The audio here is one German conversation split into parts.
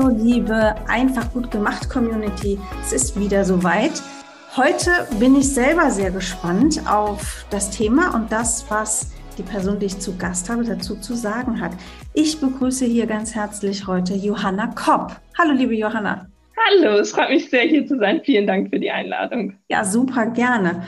Hallo liebe Einfach gut gemacht Community, es ist wieder soweit. Heute bin ich selber sehr gespannt auf das Thema und das, was die Person, die ich zu Gast habe, dazu zu sagen hat. Ich begrüße hier ganz herzlich heute Johanna Kopp. Hallo liebe Johanna. Hallo, es freut mich sehr, hier zu sein. Vielen Dank für die Einladung. Ja, super gerne.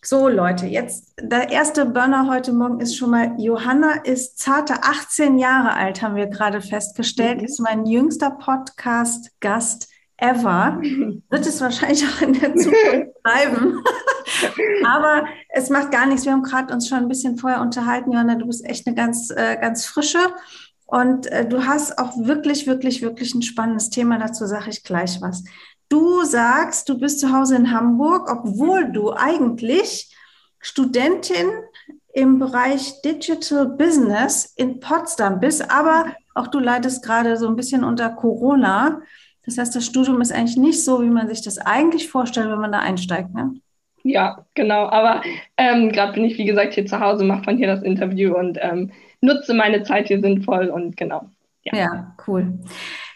So, Leute, jetzt der erste Burner heute Morgen ist schon mal, Johanna ist zarte 18 Jahre alt, haben wir gerade festgestellt, mhm. ist mein jüngster Podcast-Gast ever. Wird es wahrscheinlich auch in der Zukunft bleiben. Aber es macht gar nichts. Wir haben gerade uns schon ein bisschen vorher unterhalten, Johanna. Du bist echt eine ganz, äh, ganz frische. Und äh, du hast auch wirklich, wirklich, wirklich ein spannendes Thema. Dazu sage ich gleich was. Du sagst, du bist zu Hause in Hamburg, obwohl du eigentlich Studentin im Bereich Digital Business in Potsdam bist, aber auch du leidest gerade so ein bisschen unter Corona. Das heißt, das Studium ist eigentlich nicht so, wie man sich das eigentlich vorstellt, wenn man da einsteigt. Ne? Ja, genau. Aber ähm, gerade bin ich, wie gesagt, hier zu Hause, mache von hier das Interview und ähm, nutze meine Zeit hier sinnvoll und genau. Ja, ja cool.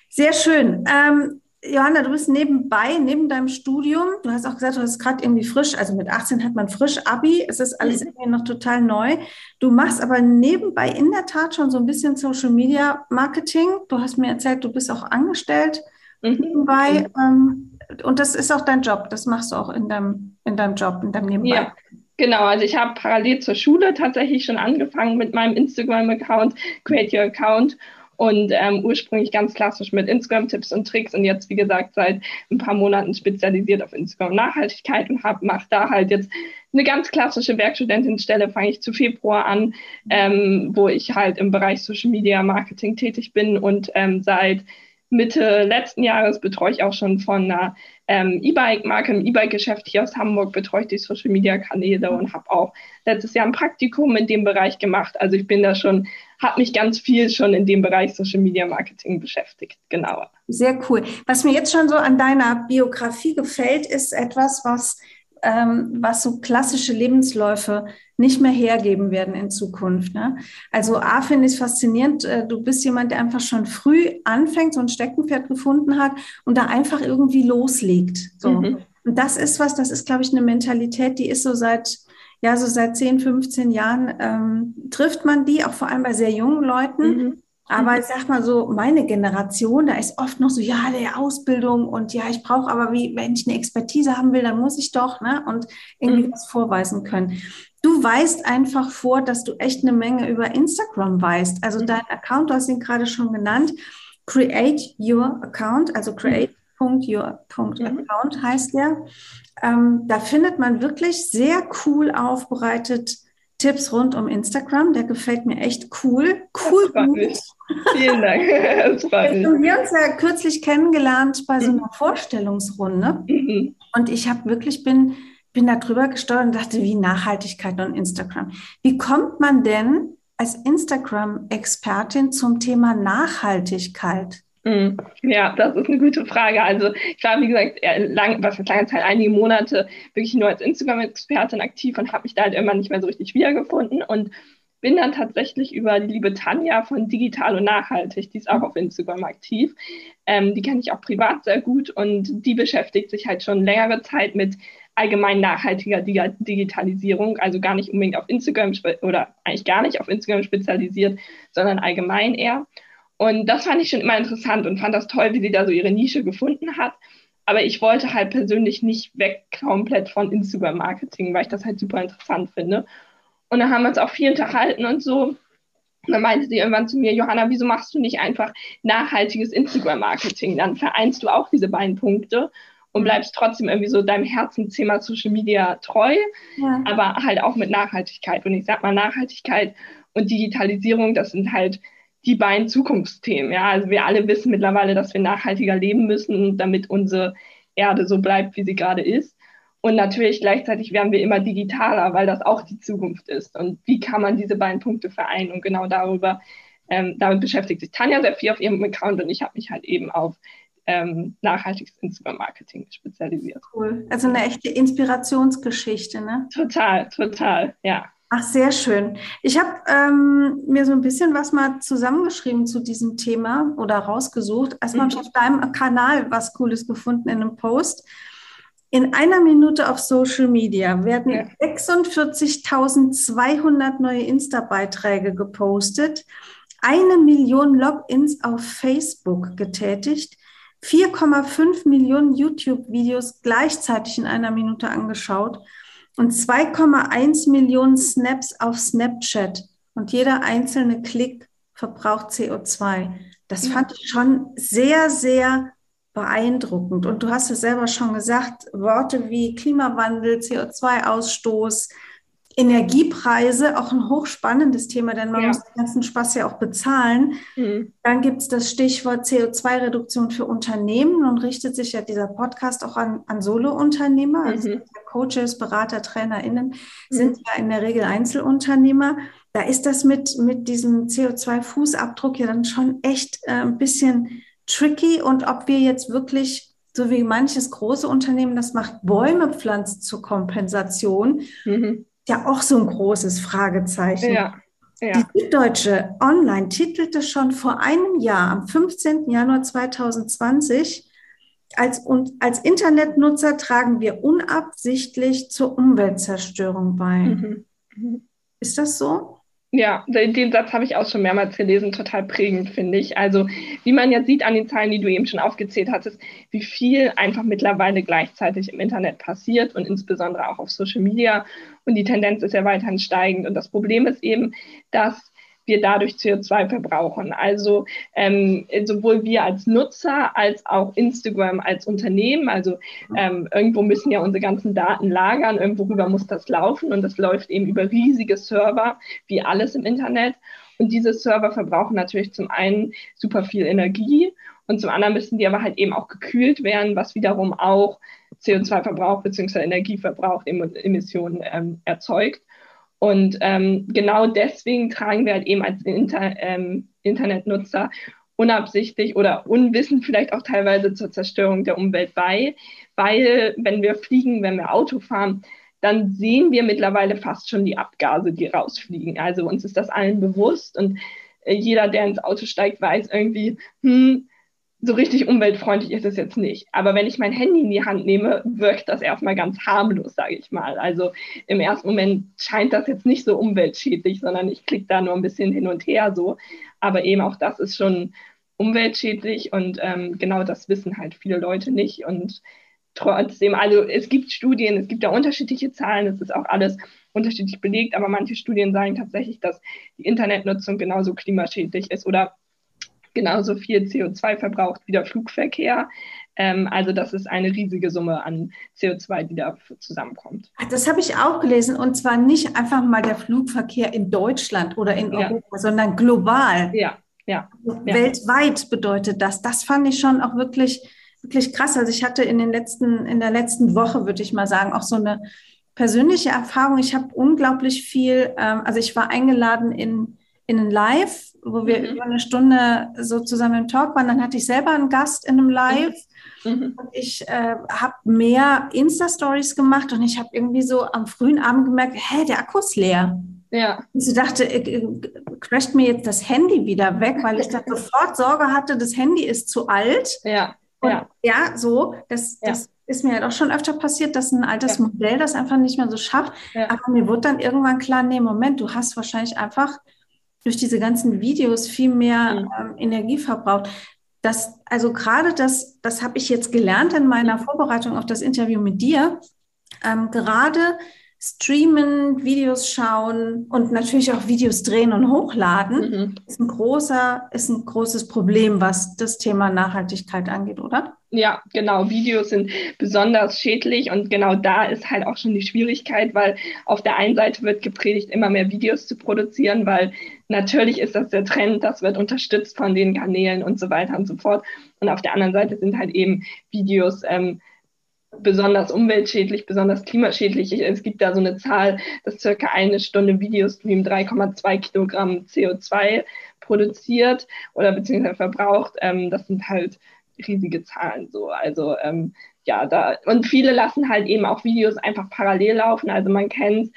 Sehr schön. Ähm, Johanna, du bist nebenbei, neben deinem Studium, du hast auch gesagt, du hast gerade irgendwie frisch, also mit 18 hat man frisch Abi, es ist alles mhm. irgendwie noch total neu. Du machst aber nebenbei in der Tat schon so ein bisschen Social Media Marketing. Du hast mir erzählt, du bist auch angestellt mhm. nebenbei. Ähm, und das ist auch dein Job, das machst du auch in deinem, in deinem Job, in deinem Nebenbei. Ja. Genau, also ich habe parallel zur Schule tatsächlich schon angefangen mit meinem Instagram-Account, Create Your Account und ähm, ursprünglich ganz klassisch mit Instagram-Tipps und Tricks und jetzt, wie gesagt, seit ein paar Monaten spezialisiert auf Instagram Nachhaltigkeit und mache da halt jetzt eine ganz klassische Werkstudentinstelle, fange ich zu Februar an, ähm, wo ich halt im Bereich Social Media Marketing tätig bin und ähm, seit Mitte letzten Jahres betreue ich auch schon von einer ähm, E-Bike-Marke im E-Bike-Geschäft hier aus Hamburg, betreue ich die Social-Media-Kanäle und habe auch letztes Jahr ein Praktikum in dem Bereich gemacht. Also ich bin da schon, habe mich ganz viel schon in dem Bereich Social-Media-Marketing beschäftigt, genauer. Sehr cool. Was mir jetzt schon so an deiner Biografie gefällt, ist etwas, was ähm, was so klassische Lebensläufe nicht mehr hergeben werden in Zukunft. Ne? Also A finde ich faszinierend, äh, du bist jemand, der einfach schon früh anfängt, so ein Steckenpferd gefunden hat und da einfach irgendwie loslegt. So. Mhm. Und das ist was, das ist, glaube ich, eine Mentalität, die ist so seit, ja, so seit 10, 15 Jahren ähm, trifft man die, auch vor allem bei sehr jungen Leuten. Mhm. Aber ich sag mal so, meine Generation, da ist oft noch so, ja, der Ausbildung und ja, ich brauche aber, wie, wenn ich eine Expertise haben will, dann muss ich doch, ne, und irgendwie mhm. was vorweisen können. Du weißt einfach vor, dass du echt eine Menge über Instagram weißt. Also mhm. dein Account, du hast ihn gerade schon genannt, Create Your Account, also create.your.account mhm. heißt der. Ähm, da findet man wirklich sehr cool aufbereitet Tipps rund um Instagram. Der gefällt mir echt cool. Cool. Vielen Dank. Das wir haben uns ja kürzlich kennengelernt bei so einer mhm. Vorstellungsrunde. Mhm. Und ich habe wirklich, bin, bin da drüber gesteuert und dachte, wie Nachhaltigkeit und Instagram. Wie kommt man denn als Instagram-Expertin zum Thema Nachhaltigkeit? Mhm. Ja, das ist eine gute Frage. Also ich war, wie gesagt, lang, was für lange Zeit, einige Monate wirklich nur als Instagram-Expertin aktiv und habe mich da halt immer nicht mehr so richtig wiedergefunden und bin dann tatsächlich über die liebe Tanja von Digital und Nachhaltig, die ist auch auf Instagram aktiv. Ähm, die kenne ich auch privat sehr gut und die beschäftigt sich halt schon längere Zeit mit allgemein nachhaltiger Digitalisierung, also gar nicht unbedingt auf Instagram oder eigentlich gar nicht auf Instagram spezialisiert, sondern allgemein eher. Und das fand ich schon immer interessant und fand das toll, wie sie da so ihre Nische gefunden hat. Aber ich wollte halt persönlich nicht weg komplett von Instagram-Marketing, weil ich das halt super interessant finde. Und dann haben wir uns auch viel unterhalten und so. Und dann meinte sie irgendwann zu mir, Johanna, wieso machst du nicht einfach nachhaltiges Instagram-Marketing? Dann vereinst du auch diese beiden Punkte und bleibst trotzdem irgendwie so deinem Herzensthema Social Media treu, ja. aber halt auch mit Nachhaltigkeit. Und ich sag mal, Nachhaltigkeit und Digitalisierung, das sind halt die beiden Zukunftsthemen. Ja, also wir alle wissen mittlerweile, dass wir nachhaltiger leben müssen, damit unsere Erde so bleibt, wie sie gerade ist. Und natürlich gleichzeitig werden wir immer digitaler, weil das auch die Zukunft ist. Und wie kann man diese beiden Punkte vereinen? Und genau darüber, ähm, damit beschäftigt sich Tanja sehr viel auf ihrem Account und ich habe mich halt eben auf ähm, nachhaltiges Instagram-Marketing spezialisiert. Cool. Also eine echte Inspirationsgeschichte, ne? Total, total, ja. Ach, sehr schön. Ich habe ähm, mir so ein bisschen was mal zusammengeschrieben zu diesem Thema oder rausgesucht. Erstmal mhm. habe ich auf deinem Kanal was Cooles gefunden in einem Post. In einer Minute auf Social Media werden ja. 46.200 neue Insta-Beiträge gepostet, eine Million Logins auf Facebook getätigt, 4,5 Millionen YouTube-Videos gleichzeitig in einer Minute angeschaut und 2,1 Millionen Snaps auf Snapchat. Und jeder einzelne Klick verbraucht CO2. Das fand ich schon sehr, sehr beeindruckend. Und du hast es selber schon gesagt, Worte wie Klimawandel, CO2-Ausstoß, Energiepreise, auch ein hochspannendes Thema, denn man ja. muss den ganzen Spaß ja auch bezahlen. Mhm. Dann gibt es das Stichwort CO2-Reduktion für Unternehmen. Nun richtet sich ja dieser Podcast auch an, an Solo-Unternehmer, also mhm. Coaches, Berater, TrainerInnen mhm. sind ja in der Regel Einzelunternehmer. Da ist das mit, mit diesem CO2-Fußabdruck ja dann schon echt äh, ein bisschen tricky und ob wir jetzt wirklich, so wie manches große Unternehmen das macht, Bäume pflanzen zur Kompensation, mhm. Ja auch so ein großes Fragezeichen. Ja. Ja. Die Süddeutsche Online titelte schon vor einem Jahr, am 15. Januar 2020, als, und als Internetnutzer tragen wir unabsichtlich zur Umweltzerstörung bei. Mhm. Ist das so? Ja, den Satz habe ich auch schon mehrmals gelesen, total prägend, finde ich. Also, wie man ja sieht an den Zahlen, die du eben schon aufgezählt hattest, wie viel einfach mittlerweile gleichzeitig im Internet passiert und insbesondere auch auf Social Media. Und die Tendenz ist ja weiterhin steigend. Und das Problem ist eben, dass wir dadurch CO2 verbrauchen. Also ähm, sowohl wir als Nutzer als auch Instagram als Unternehmen. Also ähm, irgendwo müssen ja unsere ganzen Daten lagern, irgendwo rüber muss das laufen und das läuft eben über riesige Server, wie alles im Internet. Und diese Server verbrauchen natürlich zum einen super viel Energie und zum anderen müssen die aber halt eben auch gekühlt werden, was wiederum auch CO2-Verbrauch bzw. Energieverbrauch, Emissionen ähm, erzeugt. Und ähm, genau deswegen tragen wir halt eben als Inter, ähm, Internetnutzer unabsichtlich oder unwissend vielleicht auch teilweise zur Zerstörung der Umwelt bei, weil wenn wir fliegen, wenn wir Auto fahren, dann sehen wir mittlerweile fast schon die Abgase, die rausfliegen. Also uns ist das allen bewusst und äh, jeder, der ins Auto steigt, weiß irgendwie, hm, so richtig umweltfreundlich ist es jetzt nicht. Aber wenn ich mein Handy in die Hand nehme, wirkt das erstmal ganz harmlos, sage ich mal. Also im ersten Moment scheint das jetzt nicht so umweltschädlich, sondern ich klicke da nur ein bisschen hin und her so. Aber eben auch das ist schon umweltschädlich und ähm, genau das wissen halt viele Leute nicht. Und trotzdem, also es gibt Studien, es gibt ja unterschiedliche Zahlen, es ist auch alles unterschiedlich belegt, aber manche Studien sagen tatsächlich, dass die Internetnutzung genauso klimaschädlich ist oder genauso viel CO2 verbraucht wie der Flugverkehr. Ähm, also das ist eine riesige Summe an CO2, die da zusammenkommt. Das habe ich auch gelesen und zwar nicht einfach mal der Flugverkehr in Deutschland oder in ja. Europa, sondern global. Ja, ja. Also weltweit bedeutet das. Das fand ich schon auch wirklich, wirklich krass. Also ich hatte in den letzten, in der letzten Woche, würde ich mal sagen, auch so eine persönliche Erfahrung. Ich habe unglaublich viel, ähm, also ich war eingeladen in, in ein Live wo wir mhm. über eine Stunde so zusammen im Talk waren. Dann hatte ich selber einen Gast in einem Live. Mhm. Und ich äh, habe mehr Insta-Stories gemacht und ich habe irgendwie so am frühen Abend gemerkt, hä, der Akku ist leer. Ja. Und sie dachte, äh, crasht mir jetzt das Handy wieder weg, weil ich dann sofort Sorge hatte, das Handy ist zu alt. Ja. Und ja. ja, so, das, ja. das ist mir halt auch schon öfter passiert, dass ein altes ja. Modell das einfach nicht mehr so schafft. Ja. Aber mir wurde dann irgendwann klar, nee, Moment, du hast wahrscheinlich einfach durch diese ganzen Videos viel mehr ähm, Energie verbraucht. Das, also gerade das, das habe ich jetzt gelernt in meiner Vorbereitung auf das Interview mit dir. Ähm, gerade streamen, Videos schauen und natürlich auch Videos drehen und hochladen, mhm. ist ein großer, ist ein großes Problem, was das Thema Nachhaltigkeit angeht, oder? Ja, genau. Videos sind besonders schädlich und genau da ist halt auch schon die Schwierigkeit, weil auf der einen Seite wird gepredigt, immer mehr Videos zu produzieren, weil natürlich ist das der Trend, das wird unterstützt von den Kanälen und so weiter und so fort. Und auf der anderen Seite sind halt eben Videos ähm, besonders umweltschädlich, besonders klimaschädlich. Es gibt da so eine Zahl, dass circa eine Stunde Videostream 3,2 Kilogramm CO2 produziert oder beziehungsweise verbraucht. Ähm, das sind halt riesige Zahlen so. Also ähm, ja, da und viele lassen halt eben auch Videos einfach parallel laufen. Also man kennt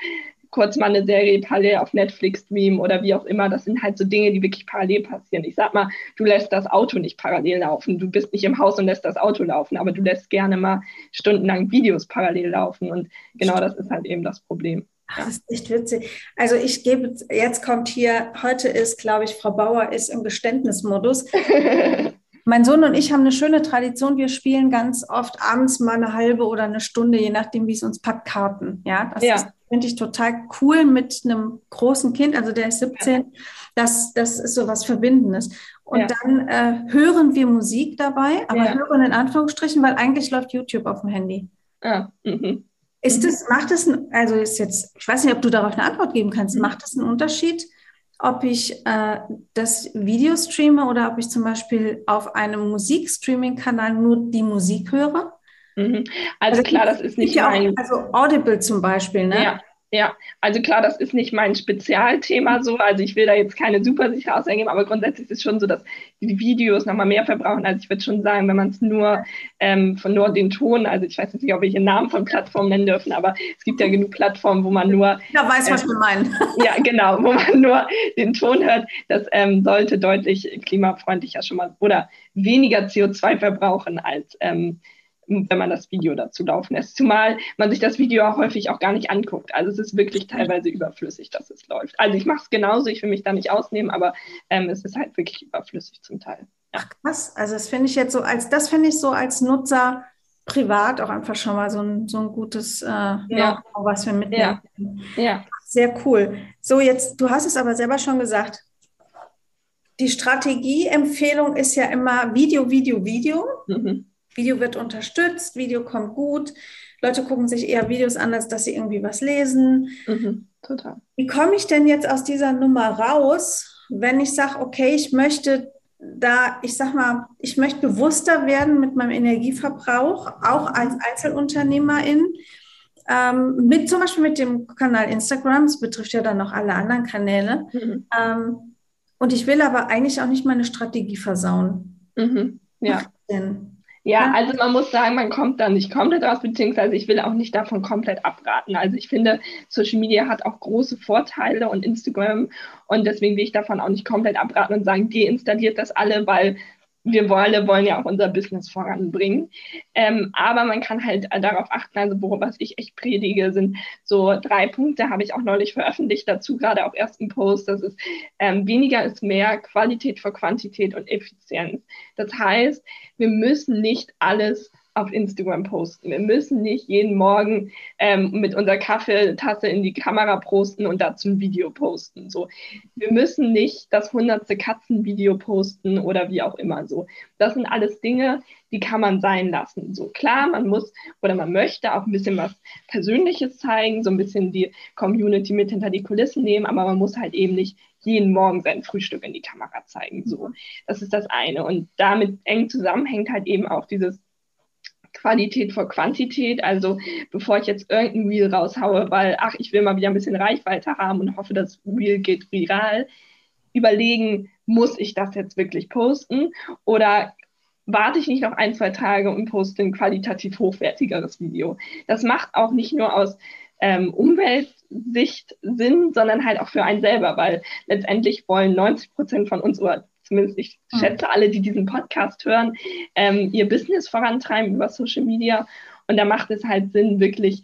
kurz mal eine Serie parallel auf Netflix streamen oder wie auch immer. Das sind halt so Dinge, die wirklich parallel passieren. Ich sag mal, du lässt das Auto nicht parallel laufen. Du bist nicht im Haus und lässt das Auto laufen, aber du lässt gerne mal stundenlang Videos parallel laufen. Und genau das ist halt eben das Problem. Ach, das ist echt witzig. Also ich gebe, jetzt kommt hier, heute ist, glaube ich, Frau Bauer ist im Geständnismodus. mein Sohn und ich haben eine schöne Tradition. Wir spielen ganz oft abends mal eine halbe oder eine Stunde, je nachdem, wie es uns packt, Karten. Ja, das ja. ist finde ich total cool mit einem großen Kind, also der ist 17, das, das ist so was Verbindendes. Und ja. dann äh, hören wir Musik dabei, aber ja. hören in Anführungsstrichen, weil eigentlich läuft YouTube auf dem Handy. Ah, mhm. Ist das, macht das, also ist jetzt, ich weiß nicht, ob du darauf eine Antwort geben kannst, mhm. macht das einen Unterschied, ob ich äh, das Video streame oder ob ich zum Beispiel auf einem Musikstreaming-Kanal nur die Musik höre? Mhm. Also, also, klar, das ist nicht ja mein... Auch, also Audible zum Beispiel, ne? Ja. Ja, also klar, das ist nicht mein Spezialthema so. Also ich will da jetzt keine super sichere Aussage geben, aber grundsätzlich ist es schon so, dass die Videos nochmal mehr verbrauchen. Also ich würde schon sagen, wenn man es nur ähm, von nur den Ton, also ich weiß nicht, ob wir hier Namen von Plattformen nennen dürfen, aber es gibt ja genug Plattformen, wo man nur. Ja, weiß, was äh, wir meinen. Ja, genau, wo man nur den Ton hört. Das ähm, sollte deutlich klimafreundlicher schon mal oder weniger CO2 verbrauchen als ähm, wenn man das Video dazu laufen lässt. Zumal man sich das Video auch häufig auch gar nicht anguckt. Also es ist wirklich teilweise überflüssig, dass es läuft. Also ich mache es genauso, ich will mich da nicht ausnehmen, aber ähm, es ist halt wirklich überflüssig zum Teil. Ja. Ach krass, also das finde ich jetzt so als, das finde ich so als Nutzer privat auch einfach schon mal so ein, so ein gutes äh, ja. was wir mitnehmen. Ja. ja. Sehr cool. So, jetzt, du hast es aber selber schon gesagt. Die Strategieempfehlung ist ja immer Video, Video, Video. Mhm. Video wird unterstützt, Video kommt gut. Leute gucken sich eher Videos an, als dass sie irgendwie was lesen. Mhm, total. Wie komme ich denn jetzt aus dieser Nummer raus, wenn ich sage, okay, ich möchte da, ich sag mal, ich möchte bewusster werden mit meinem Energieverbrauch, auch als Einzelunternehmerin. Ähm, mit zum Beispiel mit dem Kanal Instagram, das betrifft ja dann noch alle anderen Kanäle. Mhm. Ähm, und ich will aber eigentlich auch nicht meine Strategie versauen. Mhm. Ja. Denn? Ja, also man muss sagen, man kommt da nicht komplett raus, beziehungsweise ich will auch nicht davon komplett abraten. Also ich finde, Social Media hat auch große Vorteile und Instagram und deswegen will ich davon auch nicht komplett abraten und sagen, deinstalliert das alle, weil wir wollen, wollen ja auch unser Business voranbringen. Ähm, aber man kann halt darauf achten, also was ich echt predige, sind so drei Punkte, habe ich auch neulich veröffentlicht, dazu gerade auch erst ein Post, das ist ähm, weniger ist mehr, Qualität vor Quantität und Effizienz. Das heißt, wir müssen nicht alles auf Instagram posten. Wir müssen nicht jeden Morgen ähm, mit unserer Kaffeetasse in die Kamera posten und dazu ein Video posten. So, wir müssen nicht das hundertste Katzenvideo posten oder wie auch immer. So, das sind alles Dinge, die kann man sein lassen. So klar, man muss oder man möchte auch ein bisschen was Persönliches zeigen, so ein bisschen die Community mit hinter die Kulissen nehmen, aber man muss halt eben nicht jeden Morgen sein Frühstück in die Kamera zeigen. So, das ist das eine. Und damit eng zusammenhängt halt eben auch dieses Qualität vor Quantität. Also bevor ich jetzt irgendein Reel raushaue, weil, ach, ich will mal wieder ein bisschen Reichweite haben und hoffe, das Reel geht viral, überlegen, muss ich das jetzt wirklich posten oder warte ich nicht noch ein, zwei Tage und poste ein qualitativ hochwertigeres Video. Das macht auch nicht nur aus ähm, Umweltsicht Sinn, sondern halt auch für einen selber, weil letztendlich wollen 90 Prozent von uns oder zumindest ich hm. schätze alle, die diesen Podcast hören, ähm, ihr Business vorantreiben über Social Media. Und da macht es halt Sinn, wirklich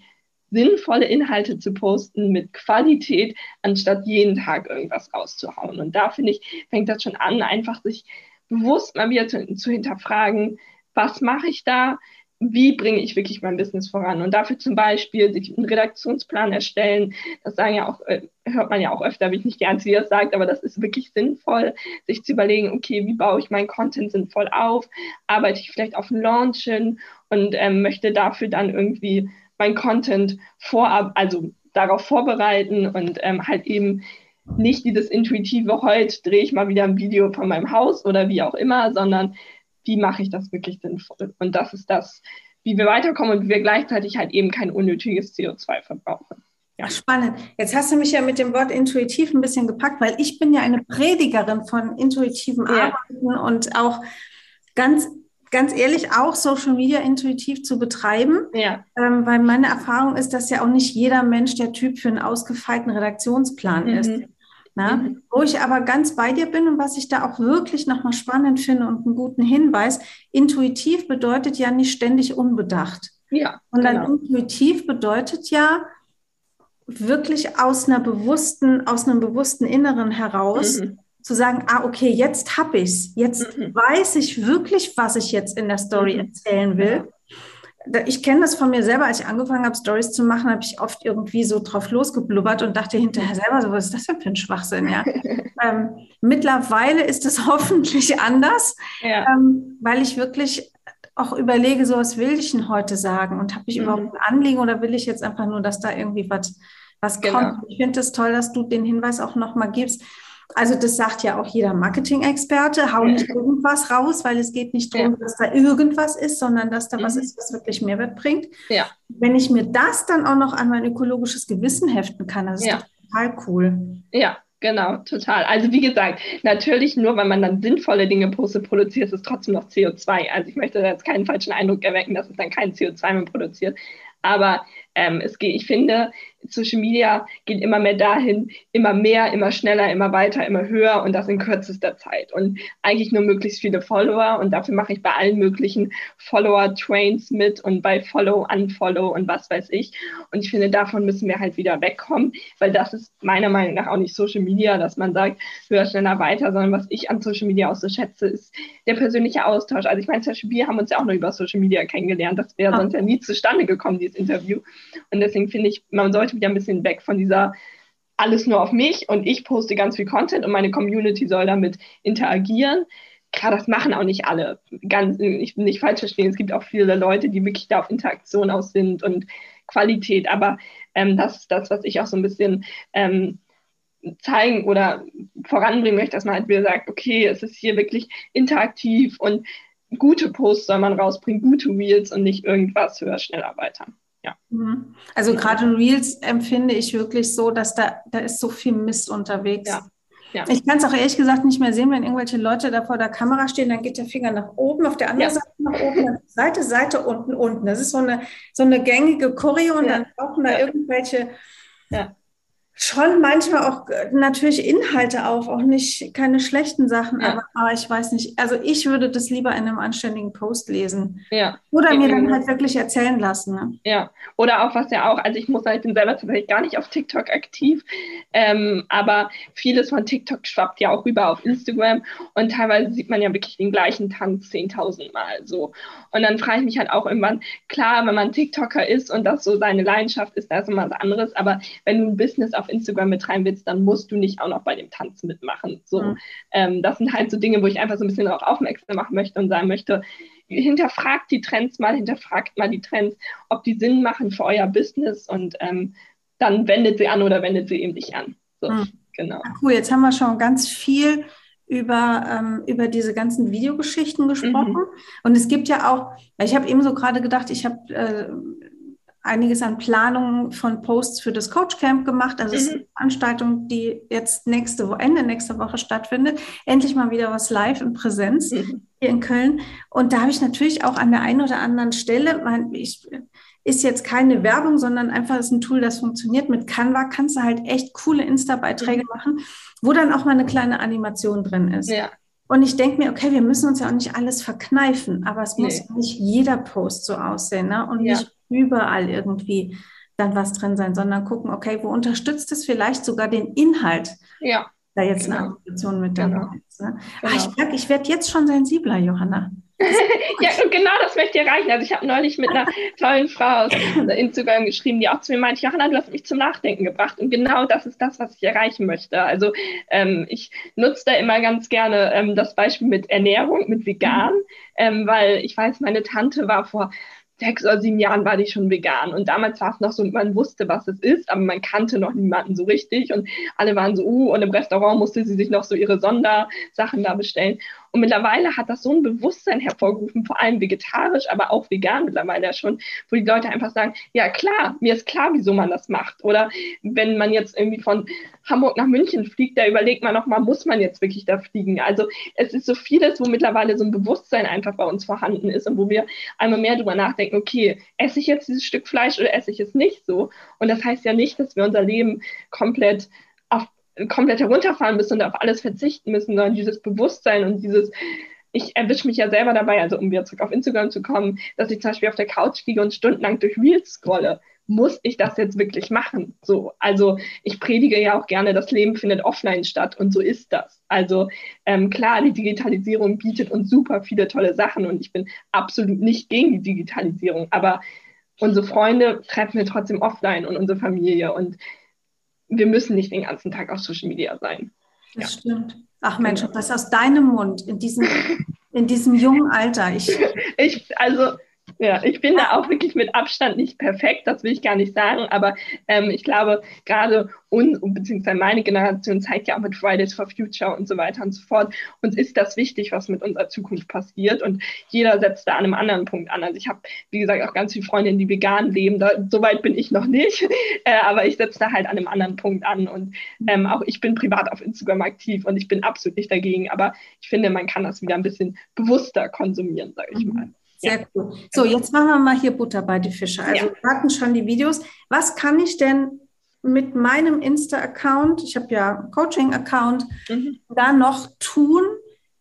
sinnvolle Inhalte zu posten mit Qualität, anstatt jeden Tag irgendwas rauszuhauen. Und da finde ich, fängt das schon an, einfach sich bewusst mal wieder zu, zu hinterfragen, was mache ich da? Wie bringe ich wirklich mein Business voran? Und dafür zum Beispiel sich einen Redaktionsplan erstellen. Das sagen ja auch, äh, hört man ja auch öfter, wie ich nicht die Einzige, die das sagt, aber das ist wirklich sinnvoll, sich zu überlegen, okay, wie baue ich meinen Content sinnvoll auf? Arbeite ich vielleicht auf ein Launch hin und ähm, möchte dafür dann irgendwie mein Content vorab, also darauf vorbereiten und ähm, halt eben nicht dieses intuitive, heute drehe ich mal wieder ein Video von meinem Haus oder wie auch immer, sondern wie mache ich das wirklich sinnvoll? Und das ist das, wie wir weiterkommen und wie wir gleichzeitig halt eben kein unnötiges CO2 verbrauchen. Ja. Spannend. Jetzt hast du mich ja mit dem Wort intuitiv ein bisschen gepackt, weil ich bin ja eine Predigerin von intuitivem ja. Arbeiten und auch ganz ganz ehrlich auch Social Media intuitiv zu betreiben, ja. ähm, weil meine Erfahrung ist, dass ja auch nicht jeder Mensch der Typ für einen ausgefeilten Redaktionsplan mhm. ist. Na? Mhm. Wo ich aber ganz bei dir bin und was ich da auch wirklich nochmal spannend finde und einen guten Hinweis, intuitiv bedeutet ja nicht ständig unbedacht. Ja, und dann genau. intuitiv bedeutet ja wirklich aus einer bewussten, aus einem bewussten Inneren heraus mhm. zu sagen, ah, okay, jetzt habe ich es. Jetzt mhm. weiß ich wirklich, was ich jetzt in der Story mhm. erzählen will ich kenne das von mir selber, als ich angefangen habe, Stories zu machen, habe ich oft irgendwie so drauf losgeblubbert und dachte hinterher selber so, was ist das denn für ein Schwachsinn, ja? ähm, mittlerweile ist es hoffentlich anders, ja. ähm, weil ich wirklich auch überlege, so was will ich denn heute sagen und habe ich mhm. überhaupt ein Anliegen oder will ich jetzt einfach nur, dass da irgendwie was, was genau. kommt? Ich finde es das toll, dass du den Hinweis auch nochmal gibst. Also das sagt ja auch jeder Marketing-Experte, hau nicht irgendwas raus, weil es geht nicht darum, ja. dass da irgendwas ist, sondern dass da mhm. was ist, was wirklich Mehrwert bringt. Ja. Wenn ich mir das dann auch noch an mein ökologisches Gewissen heften kann, das ist ja. total cool. Ja, Genau, total. Also wie gesagt, natürlich nur, wenn man dann sinnvolle Dinge postet, produziert es trotzdem noch CO2. Also ich möchte jetzt keinen falschen Eindruck erwecken, dass es dann kein CO2 mehr produziert. Aber ähm, es geht, ich finde, Social Media geht immer mehr dahin, immer mehr, immer schneller, immer weiter, immer höher und das in kürzester Zeit. Und eigentlich nur möglichst viele Follower und dafür mache ich bei allen möglichen Follower-Trains mit und bei Follow, Unfollow und was weiß ich. Und ich finde, davon müssen wir halt wieder wegkommen, weil das ist meiner Meinung nach auch nicht Social Media, dass man sagt, höher, schneller, weiter, sondern was ich an Social Media auch so schätze, ist der persönliche Austausch. Also ich meine, zum Beispiel, wir haben uns ja auch noch über Social Media kennengelernt. Das wäre sonst ja nie zustande gekommen, dieses Interview. Und deswegen finde ich, man sollte wieder ein bisschen weg von dieser alles nur auf mich und ich poste ganz viel Content und meine Community soll damit interagieren. Klar, das machen auch nicht alle. Ganz, ich will nicht falsch verstehen. Es gibt auch viele Leute, die wirklich da auf Interaktion aus sind und Qualität. Aber ähm, das ist das, was ich auch so ein bisschen ähm, zeigen oder voranbringen möchte, dass man halt wieder sagt, okay, es ist hier wirklich interaktiv und gute Posts soll man rausbringen, gute Reels und nicht irgendwas höher, schneller, weiter ja. Mhm. Also gerade Reels empfinde ich wirklich so, dass da, da ist so viel Mist unterwegs. Ja. Ja. Ich kann es auch ehrlich gesagt nicht mehr sehen, wenn irgendwelche Leute da vor der Kamera stehen, dann geht der Finger nach oben, auf der anderen ja. Seite nach oben, Seite, Seite, unten, unten. Das ist so eine, so eine gängige Choreo und dann brauchen da irgendwelche ja schon manchmal auch äh, natürlich Inhalte auf, auch nicht keine schlechten Sachen, ja. aber, aber, ich weiß nicht. Also ich würde das lieber in einem anständigen Post lesen. Ja. Oder mir dann halt wirklich erzählen lassen. Ne? Ja. Oder auch was ja auch, also ich muss sagen, ich bin selber tatsächlich gar nicht auf TikTok aktiv, ähm, aber vieles von TikTok schwappt ja auch rüber auf Instagram und teilweise sieht man ja wirklich den gleichen Tanz 10.000 Mal so. Und dann frage ich mich halt auch irgendwann, klar, wenn man TikToker ist und das so seine Leidenschaft ist, da ist immer was anderes, aber wenn du ein Business auf Instagram mit rein willst, dann musst du nicht auch noch bei dem Tanz mitmachen. So, mhm. ähm, das sind halt so Dinge, wo ich einfach so ein bisschen darauf aufmerksam machen möchte und sagen möchte, hinterfragt die Trends mal, hinterfragt mal die Trends, ob die Sinn machen für euer Business und ähm, dann wendet sie an oder wendet sie eben nicht an. So, mhm. genau. Cool, jetzt haben wir schon ganz viel über, ähm, über diese ganzen Videogeschichten gesprochen. Mhm. Und es gibt ja auch, ich habe eben so gerade gedacht, ich habe äh, einiges an Planungen von Posts für das Coach Camp gemacht. Also mhm. es ist eine Veranstaltung, die jetzt nächste Woche, Ende nächste Woche stattfindet. Endlich mal wieder was live in Präsenz mhm. hier in Köln. Und da habe ich natürlich auch an der einen oder anderen Stelle, mein, ich, ist jetzt keine Werbung, sondern einfach ist ein Tool, das funktioniert. Mit Canva kannst du halt echt coole Insta-Beiträge mhm. machen, wo dann auch mal eine kleine Animation drin ist. Ja. Und ich denke mir, okay, wir müssen uns ja auch nicht alles verkneifen, aber es nee. muss nicht jeder Post so aussehen ne? und ja. nicht überall irgendwie dann was drin sein, sondern gucken, okay, wo unterstützt es vielleicht sogar den Inhalt? Ja. Da jetzt genau. eine Animation mit dabei genau. ist. Ne? Genau. Ah, ich merke, ich werde jetzt schon sensibler, Johanna. ja, und genau das möchte ich erreichen. Also ich habe neulich mit einer tollen Frau aus Instagram geschrieben, die auch zu mir meinte, Johanna, du hast mich zum Nachdenken gebracht. Und genau das ist das, was ich erreichen möchte. Also ähm, ich nutze da immer ganz gerne ähm, das Beispiel mit Ernährung, mit vegan, mhm. ähm, weil ich weiß, meine Tante war vor sechs oder sieben Jahren war die schon vegan. Und damals war es noch so, man wusste, was es ist, aber man kannte noch niemanden so richtig. Und alle waren so, uh, und im Restaurant musste sie sich noch so ihre Sondersachen da bestellen. Und mittlerweile hat das so ein Bewusstsein hervorgerufen, vor allem vegetarisch, aber auch vegan mittlerweile schon, wo die Leute einfach sagen, ja klar, mir ist klar, wieso man das macht. Oder wenn man jetzt irgendwie von Hamburg nach München fliegt, da überlegt man nochmal, muss man jetzt wirklich da fliegen? Also es ist so vieles, wo mittlerweile so ein Bewusstsein einfach bei uns vorhanden ist und wo wir einmal mehr darüber nachdenken, okay, esse ich jetzt dieses Stück Fleisch oder esse ich es nicht so? Und das heißt ja nicht, dass wir unser Leben komplett komplett herunterfahren müssen und auf alles verzichten müssen, sondern dieses Bewusstsein und dieses, ich erwische mich ja selber dabei, also um wieder zurück auf Instagram zu kommen, dass ich zum Beispiel auf der Couch liege und stundenlang durch Reels scrolle. Muss ich das jetzt wirklich machen? So, also ich predige ja auch gerne, das Leben findet offline statt und so ist das. Also ähm, klar, die Digitalisierung bietet uns super viele tolle Sachen und ich bin absolut nicht gegen die Digitalisierung, aber unsere Freunde treffen wir trotzdem offline und unsere Familie und wir müssen nicht den ganzen Tag auf Social Media sein. Das ja. stimmt. Ach Mensch, genau. das aus deinem Mund in diesem, in diesem jungen Alter. Ich, ich also ja, ich bin da auch wirklich mit Abstand nicht perfekt, das will ich gar nicht sagen, aber ähm, ich glaube, gerade uns, beziehungsweise meine Generation zeigt ja auch mit Fridays for Future und so weiter und so fort, uns ist das wichtig, was mit unserer Zukunft passiert und jeder setzt da an einem anderen Punkt an. Also ich habe, wie gesagt, auch ganz viele Freundinnen, die vegan leben, da, so weit bin ich noch nicht, äh, aber ich setze da halt an einem anderen Punkt an und ähm, auch ich bin privat auf Instagram aktiv und ich bin absolut nicht dagegen, aber ich finde, man kann das wieder ein bisschen bewusster konsumieren, sage ich mhm. mal. Sehr cool. So, jetzt machen wir mal hier Butter bei die Fische. Also ja. wir hatten schon die Videos. Was kann ich denn mit meinem Insta-Account, ich habe ja einen Coaching-Account, mhm. da noch tun,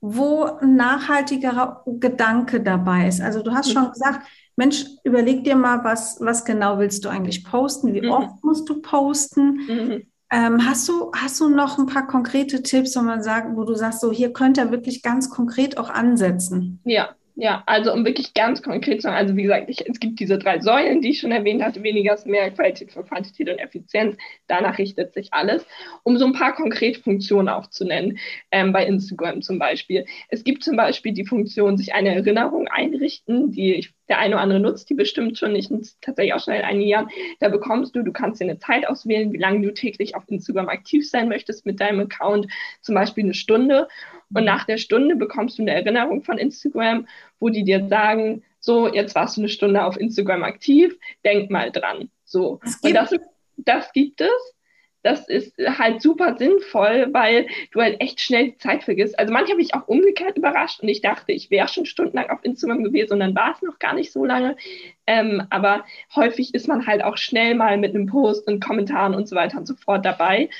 wo ein nachhaltigerer Gedanke dabei ist? Also du hast mhm. schon gesagt, Mensch, überleg dir mal, was, was genau willst du eigentlich posten? Wie mhm. oft musst du posten? Mhm. Ähm, hast, du, hast du noch ein paar konkrete Tipps, wo man sagt, wo du sagst, so hier könnt ihr wirklich ganz konkret auch ansetzen? Ja, ja, also um wirklich ganz konkret zu sagen, also wie gesagt, ich, es gibt diese drei Säulen, die ich schon erwähnt hatte, weniger ist mehr, Qualität für Quantität und Effizienz. Danach richtet sich alles. Um so ein paar konkrete Funktionen auch zu nennen, ähm, bei Instagram zum Beispiel. Es gibt zum Beispiel die Funktion, sich eine Erinnerung einrichten, die ich der eine oder andere nutzt die bestimmt schon. Ich nutze tatsächlich auch schon seit einigen Jahren. Da bekommst du, du kannst dir eine Zeit auswählen, wie lange du täglich auf Instagram aktiv sein möchtest mit deinem Account, zum Beispiel eine Stunde. Und nach der Stunde bekommst du eine Erinnerung von Instagram, wo die dir sagen, so, jetzt warst du eine Stunde auf Instagram aktiv, denk mal dran. So. Und das, das gibt es das ist halt super sinnvoll, weil du halt echt schnell die Zeit vergisst. Also manche habe ich auch umgekehrt überrascht und ich dachte, ich wäre schon stundenlang auf Instagram gewesen und dann war es noch gar nicht so lange. Ähm, aber häufig ist man halt auch schnell mal mit einem Post und Kommentaren und so weiter und so fort dabei.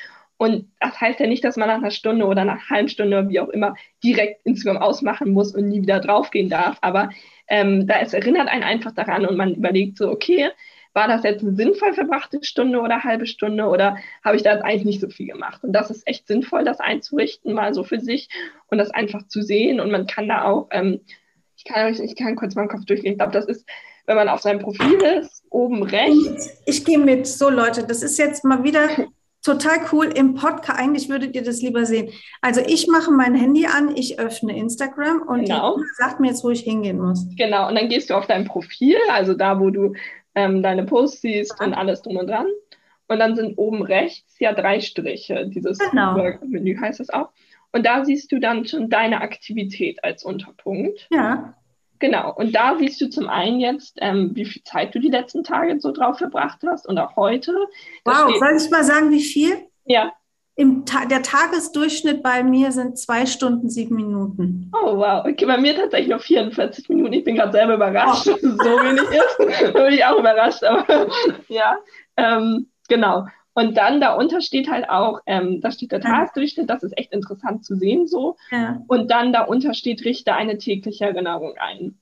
Und das heißt ja nicht, dass man nach einer Stunde oder nach einer halben Stunde oder wie auch immer direkt Instagram ausmachen muss und nie wieder draufgehen darf. Aber ähm, da es erinnert einen einfach daran und man überlegt so, okay, war das jetzt eine sinnvoll verbrachte Stunde oder halbe Stunde oder habe ich da jetzt eigentlich nicht so viel gemacht? Und das ist echt sinnvoll, das einzurichten, mal so für sich und das einfach zu sehen. Und man kann da auch, ähm, ich, kann, ich kann kurz meinen Kopf durchgehen, ich glaube, das ist, wenn man auf seinem Profil ist, oben rechts. Ich, ich gehe mit, so Leute, das ist jetzt mal wieder total cool im Podcast. Eigentlich würdet ihr das lieber sehen. Also ich mache mein Handy an, ich öffne Instagram und genau. sagt mir jetzt, wo ich hingehen muss. Genau, und dann gehst du auf dein Profil, also da, wo du ähm, deine Posts siehst ja. und alles drum und dran. Und dann sind oben rechts ja drei Striche. Dieses genau. Menü heißt es auch. Und da siehst du dann schon deine Aktivität als Unterpunkt. Ja. Genau. Und da siehst du zum einen jetzt, ähm, wie viel Zeit du die letzten Tage so drauf verbracht hast und auch heute. Das wow, soll ich mal sagen, wie viel? Ja. Im Ta der Tagesdurchschnitt bei mir sind zwei Stunden, sieben Minuten. Oh, wow. Okay, bei mir tatsächlich noch 44 Minuten. Ich bin gerade selber überrascht, oh. dass es so wenig ist. da bin ich auch überrascht, aber ja. Ähm, genau. Und dann darunter steht halt auch, ähm, da steht der Tagesdurchschnitt, das ist echt interessant zu sehen so. Ja. Und dann darunter steht, richte eine tägliche Erinnerung ein.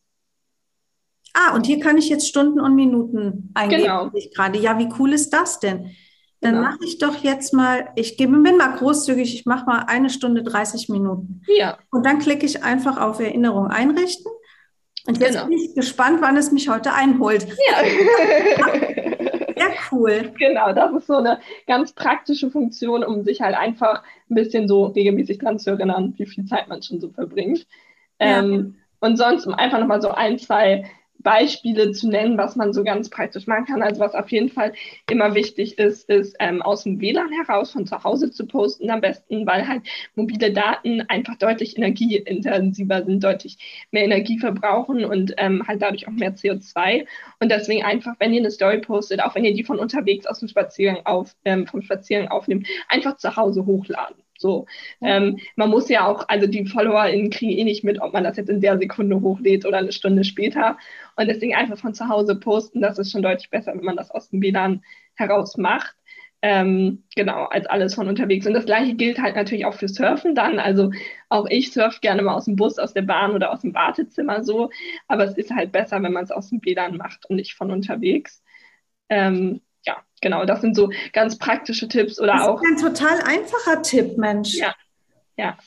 Ah, und hier kann ich jetzt Stunden und Minuten eingeben. Genau. Gerade. Ja, wie cool ist das denn? Dann genau. mache ich doch jetzt mal, ich gebe, bin mal großzügig, ich mache mal eine Stunde 30 Minuten. Ja. Und dann klicke ich einfach auf Erinnerung einrichten. Und jetzt genau. bin ich gespannt, wann es mich heute einholt. Ja. Cool. Genau, das ist so eine ganz praktische Funktion, um sich halt einfach ein bisschen so regelmäßig dran zu erinnern, wie viel Zeit man schon so verbringt. Ja. Ähm, und sonst, um einfach nochmal so ein, zwei Beispiele zu nennen, was man so ganz praktisch machen kann. Also was auf jeden Fall immer wichtig ist, ist ähm, aus dem WLAN heraus von zu Hause zu posten am besten, weil halt mobile Daten einfach deutlich energieintensiver sind, deutlich mehr Energie verbrauchen und ähm, halt dadurch auch mehr CO2. Und deswegen einfach, wenn ihr eine Story postet, auch wenn ihr die von unterwegs aus dem Spaziergang auf, ähm, vom Spaziergang aufnehmt, einfach zu Hause hochladen. So, ähm, man muss ja auch, also die FollowerInnen kriegen eh nicht mit, ob man das jetzt in der Sekunde hochlädt oder eine Stunde später. Und deswegen einfach von zu Hause posten, das ist schon deutlich besser, wenn man das aus dem WLAN heraus macht. Ähm, genau, als alles von unterwegs. Und das gleiche gilt halt natürlich auch für Surfen dann. Also auch ich surfe gerne mal aus dem Bus, aus der Bahn oder aus dem Wartezimmer so. Aber es ist halt besser, wenn man es aus dem WLAN macht und nicht von unterwegs. Ähm, ja, genau, das sind so ganz praktische Tipps oder das auch. Ist ein total einfacher Tipp, Mensch. Ja, ja,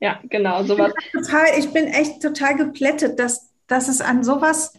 ja, genau, sowas. Ich bin, total, ich bin echt total geplättet, dass, dass es an sowas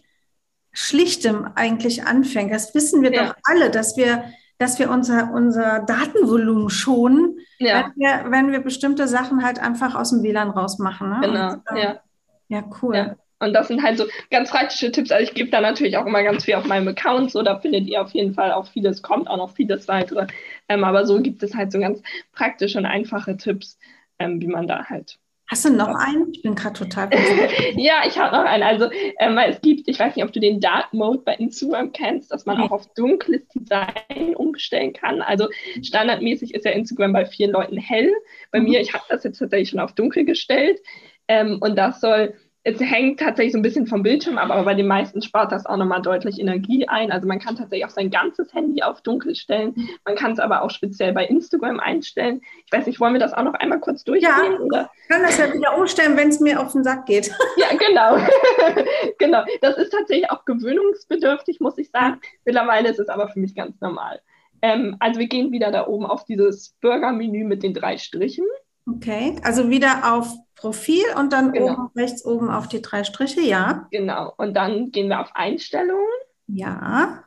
Schlichtem eigentlich anfängt. Das wissen wir ja. doch alle, dass wir, dass wir unser, unser Datenvolumen schonen, ja. wenn, wir, wenn wir bestimmte Sachen halt einfach aus dem WLAN rausmachen. Ne? Genau, Und, äh, ja. Ja, cool. Ja. Und das sind halt so ganz praktische Tipps. Also ich gebe da natürlich auch immer ganz viel auf meinem Account. So, da findet ihr auf jeden Fall auch vieles, kommt auch noch vieles weitere. Ähm, aber so gibt es halt so ganz praktische und einfache Tipps, ähm, wie man da halt. Hast du noch einen? Ich bin gerade total. ja, ich habe noch einen. Also ähm, es gibt, ich weiß nicht, ob du den Dark Mode bei Instagram kennst, dass man auch auf dunkles Design umstellen kann. Also standardmäßig ist ja Instagram bei vielen Leuten hell. Bei mhm. mir, ich habe das jetzt tatsächlich schon auf dunkel gestellt. Ähm, und das soll es hängt tatsächlich so ein bisschen vom Bildschirm ab, aber bei den meisten spart das auch nochmal deutlich Energie ein. Also man kann tatsächlich auch sein ganzes Handy auf dunkel stellen. Man kann es aber auch speziell bei Instagram einstellen. Ich weiß nicht, wollen wir das auch noch einmal kurz durchgehen? Ja, oder? ich kann das ja wieder umstellen, wenn es mir auf den Sack geht. Ja, genau. genau. Das ist tatsächlich auch gewöhnungsbedürftig, muss ich sagen. Mittlerweile ist es aber für mich ganz normal. Ähm, also wir gehen wieder da oben auf dieses Burger-Menü mit den drei Strichen. Okay, also wieder auf Profil und dann genau. oben rechts oben auf die drei Striche, ja. Genau, und dann gehen wir auf Einstellungen. Ja.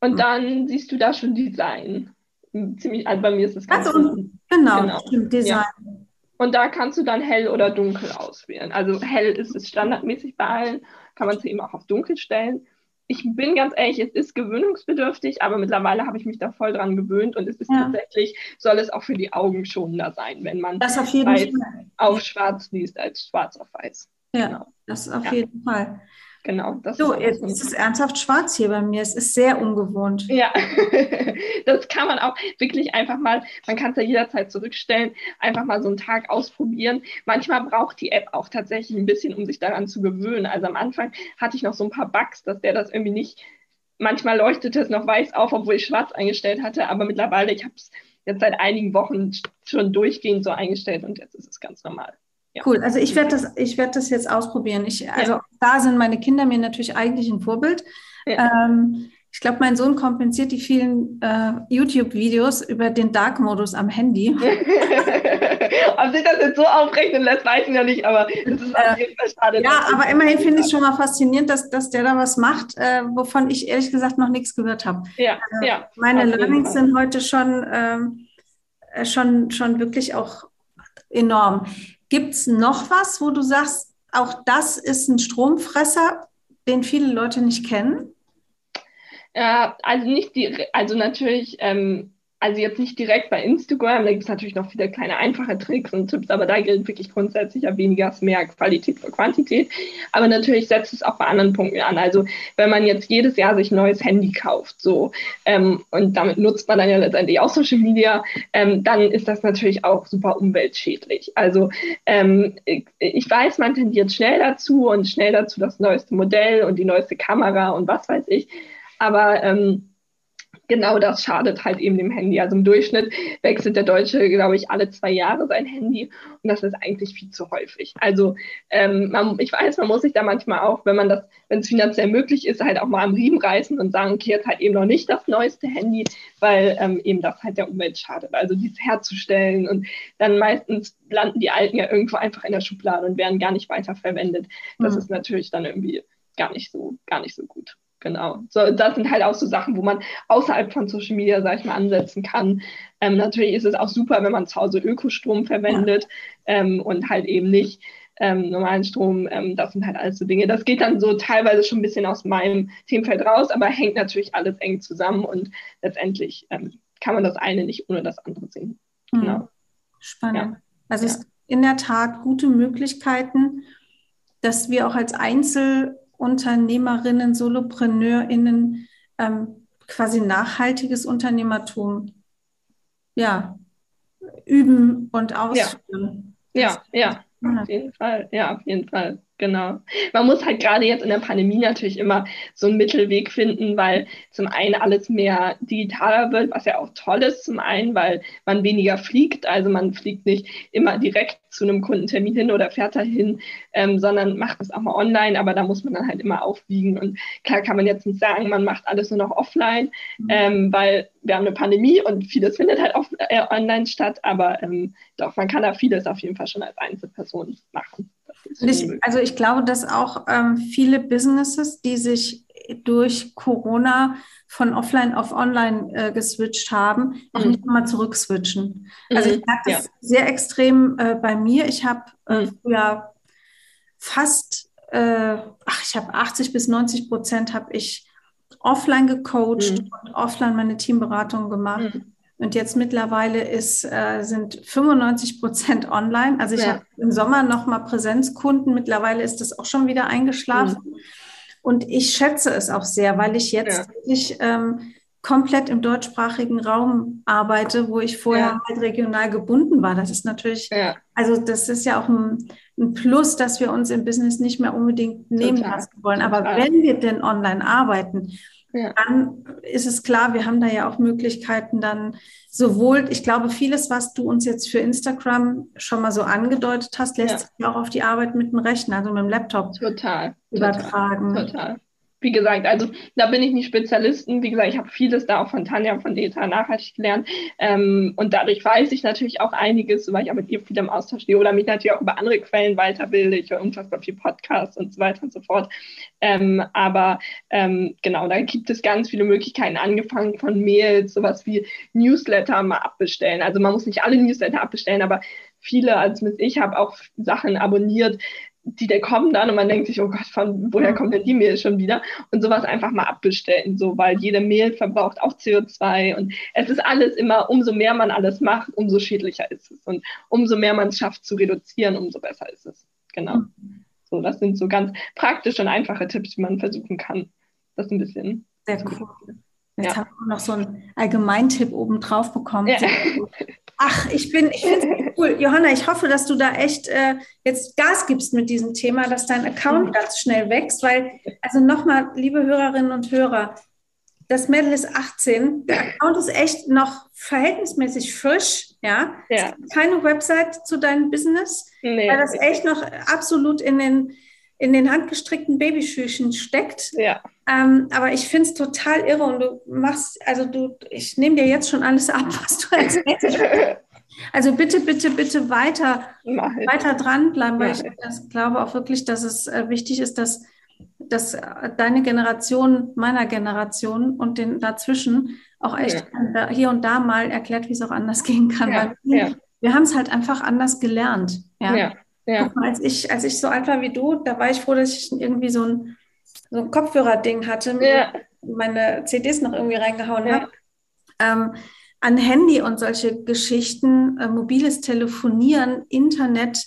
Und hm. dann siehst du da schon Design. Ziemlich, also bei mir ist es ganz also, genau, genau, stimmt, Design. Ja. Und da kannst du dann hell oder dunkel auswählen. Also hell ist es standardmäßig bei allen, kann man es eben auch auf dunkel stellen ich bin ganz ehrlich, es ist gewöhnungsbedürftig, aber mittlerweile habe ich mich da voll dran gewöhnt und es ist ja. tatsächlich, soll es auch für die Augen schonender sein, wenn man das auf, jeden Fall. auf schwarz liest als schwarz auf weiß. Ja, genau. das auf ja. jeden Fall. Genau. So, jetzt ist es ernsthaft schwarz hier bei mir. Es ist sehr ungewohnt. Ja, das kann man auch wirklich einfach mal, man kann es ja jederzeit zurückstellen, einfach mal so einen Tag ausprobieren. Manchmal braucht die App auch tatsächlich ein bisschen, um sich daran zu gewöhnen. Also am Anfang hatte ich noch so ein paar Bugs, dass der das irgendwie nicht, manchmal leuchtete es noch weiß auf, obwohl ich schwarz eingestellt hatte, aber mittlerweile, ich habe es jetzt seit einigen Wochen schon durchgehend so eingestellt und jetzt ist es ganz normal. Ja. Cool, also ich werde das, ich das jetzt ausprobieren. Ich, also ja. da sind meine Kinder mir natürlich eigentlich ein Vorbild. Ja. Ähm, ich glaube, mein Sohn kompensiert die vielen äh, YouTube-Videos über den Dark-Modus am Handy. Ob sich das jetzt so aufrechnen lässt, weiß ich noch nicht, aber es ist auf jeden Fall schade. Ja, aber immerhin finde ich es schon mal faszinierend, dass, dass der da was macht, äh, wovon ich ehrlich gesagt noch nichts gehört habe. Ja, äh, ja. Meine Learnings sind heute schon, ähm, äh, schon, schon wirklich auch enorm. Gibt es noch was, wo du sagst, auch das ist ein Stromfresser, den viele Leute nicht kennen? Ja, also nicht die, also natürlich ähm, also jetzt nicht direkt bei Instagram, da gibt es natürlich noch viele kleine einfache Tricks und Tipps, aber da gilt wirklich grundsätzlich ja weniger ist mehr Qualität für Quantität. Aber natürlich setzt es auch bei anderen Punkten an. Also wenn man jetzt jedes Jahr sich ein neues Handy kauft, so ähm, und damit nutzt man dann ja letztendlich auch Social Media, ähm, dann ist das natürlich auch super umweltschädlich. Also ähm, ich, ich weiß, man tendiert schnell dazu und schnell dazu das neueste Modell und die neueste Kamera und was weiß ich. Aber ähm, genau das schadet halt eben dem Handy. Also im Durchschnitt wechselt der Deutsche, glaube ich, alle zwei Jahre sein Handy und das ist eigentlich viel zu häufig. Also ähm, man, ich weiß, man muss sich da manchmal auch, wenn man das, wenn es finanziell möglich ist, halt auch mal am Riemen reißen und sagen, okay, jetzt halt eben noch nicht das neueste Handy, weil ähm, eben das halt der Umwelt schadet. Also dies herzustellen und dann meistens landen die alten ja irgendwo einfach in der Schublade und werden gar nicht weiter verwendet. Das mhm. ist natürlich dann irgendwie gar nicht so, gar nicht so gut. Genau. So, das sind halt auch so Sachen, wo man außerhalb von Social Media, sag ich mal, ansetzen kann. Ähm, natürlich ist es auch super, wenn man zu Hause Ökostrom verwendet ja. ähm, und halt eben nicht ähm, normalen Strom. Ähm, das sind halt alles so Dinge. Das geht dann so teilweise schon ein bisschen aus meinem Themenfeld raus, aber hängt natürlich alles eng zusammen und letztendlich ähm, kann man das eine nicht ohne das andere sehen. Mhm. Genau. Spannend. Ja. Also ja. es ist in der Tat gute Möglichkeiten, dass wir auch als Einzel Unternehmerinnen, SolopreneurInnen ähm, quasi nachhaltiges Unternehmertum ja, üben und ausführen. Ja, ja, ja, auf jeden Fall. Ja, auf jeden Fall. Genau. Man muss halt gerade jetzt in der Pandemie natürlich immer so einen Mittelweg finden, weil zum einen alles mehr digitaler wird, was ja auch toll ist, zum einen, weil man weniger fliegt. Also man fliegt nicht immer direkt zu einem Kundentermin hin oder fährt dahin, ähm, sondern macht es auch mal online, aber da muss man dann halt immer aufwiegen. Und klar kann man jetzt nicht sagen, man macht alles nur noch offline, mhm. ähm, weil wir haben eine Pandemie und vieles findet halt off äh, online statt, aber ähm, doch, man kann da vieles auf jeden Fall schon als Einzelperson machen. Ich, also ich glaube, dass auch ähm, viele Businesses, die sich durch Corona von offline auf online äh, geswitcht haben, auch mhm. nicht mal zurückswitchen. Also ich mhm. merke das ja. sehr extrem äh, bei mir. Ich habe äh, mhm. früher fast, äh, ach, ich habe 80 bis 90 Prozent habe ich offline gecoacht mhm. und offline meine Teamberatung gemacht. Mhm. Und jetzt mittlerweile ist, äh, sind 95 Prozent online. Also ich ja. habe im Sommer nochmal Präsenzkunden. Mittlerweile ist das auch schon wieder eingeschlafen. Mhm. Und ich schätze es auch sehr, weil ich jetzt ja. wirklich ähm, komplett im deutschsprachigen Raum arbeite, wo ich vorher ja. halt regional gebunden war. Das ist natürlich, ja. also das ist ja auch ein, ein, Plus, dass wir uns im Business nicht mehr unbedingt nehmen Total. lassen wollen. Aber Total. wenn wir denn online arbeiten, ja. dann ist es klar, wir haben da ja auch Möglichkeiten dann sowohl, ich glaube, vieles, was du uns jetzt für Instagram schon mal so angedeutet hast, lässt ja. sich auch auf die Arbeit mit dem Rechner, also mit dem Laptop total, übertragen. Total. total wie gesagt, also da bin ich nicht Spezialisten. Wie gesagt, ich habe vieles da auch von Tanja von DETA nachhaltig gelernt. Ähm, und dadurch weiß ich natürlich auch einiges, weil ich auch mit ihr viel im Austausch stehe oder mich natürlich auch über andere Quellen weiterbilde. Ich höre unfassbar viel Podcasts und so weiter und so fort. Ähm, aber ähm, genau, da gibt es ganz viele Möglichkeiten, angefangen von Mails, sowas wie Newsletter mal abbestellen. Also man muss nicht alle Newsletter abbestellen, aber viele, als ich habe auch Sachen abonniert, die da kommen dann und man denkt sich, oh Gott, von woher kommt denn die Mail schon wieder? Und sowas einfach mal abbestellen, so, weil jede Mail verbraucht auch CO2 und es ist alles immer, umso mehr man alles macht, umso schädlicher ist es. Und umso mehr man es schafft zu reduzieren, umso besser ist es. Genau. So, das sind so ganz praktische und einfache Tipps, die man versuchen kann. Das ist ein bisschen. Sehr cool. Jetzt ja. haben wir noch so einen Allgemeintipp oben drauf bekommen. Ja. Ach, ich bin, ich finde cool. Johanna, ich hoffe, dass du da echt äh, jetzt Gas gibst mit diesem Thema, dass dein Account mhm. ganz schnell wächst, weil, also nochmal, liebe Hörerinnen und Hörer, das Mädel ist 18, der Account ist echt noch verhältnismäßig frisch, ja. ja. Keine Website zu deinem Business, nee, weil das echt noch absolut in den, in den handgestrickten Babyschüchen steckt. Ja. Ähm, aber ich finde es total irre und du machst, also du, ich nehme dir jetzt schon alles ab, was du erzählst. Also bitte, bitte, bitte weiter, weiter dranbleiben, weil ich das glaube auch wirklich, dass es äh, wichtig ist, dass, dass deine Generation meiner Generation und den dazwischen auch echt ja. hier und da mal erklärt, wie es auch anders gehen kann. Ja. Weil wir, haben es halt einfach anders gelernt. Ja. ja. Mal, als, ich, als ich so alt war wie du, da war ich froh, dass ich irgendwie so ein so ein Kopfhörer-Ding hatte, ja. meine CDs noch irgendwie reingehauen ja. habe. Ähm, an Handy und solche Geschichten, äh, mobiles Telefonieren, Internet,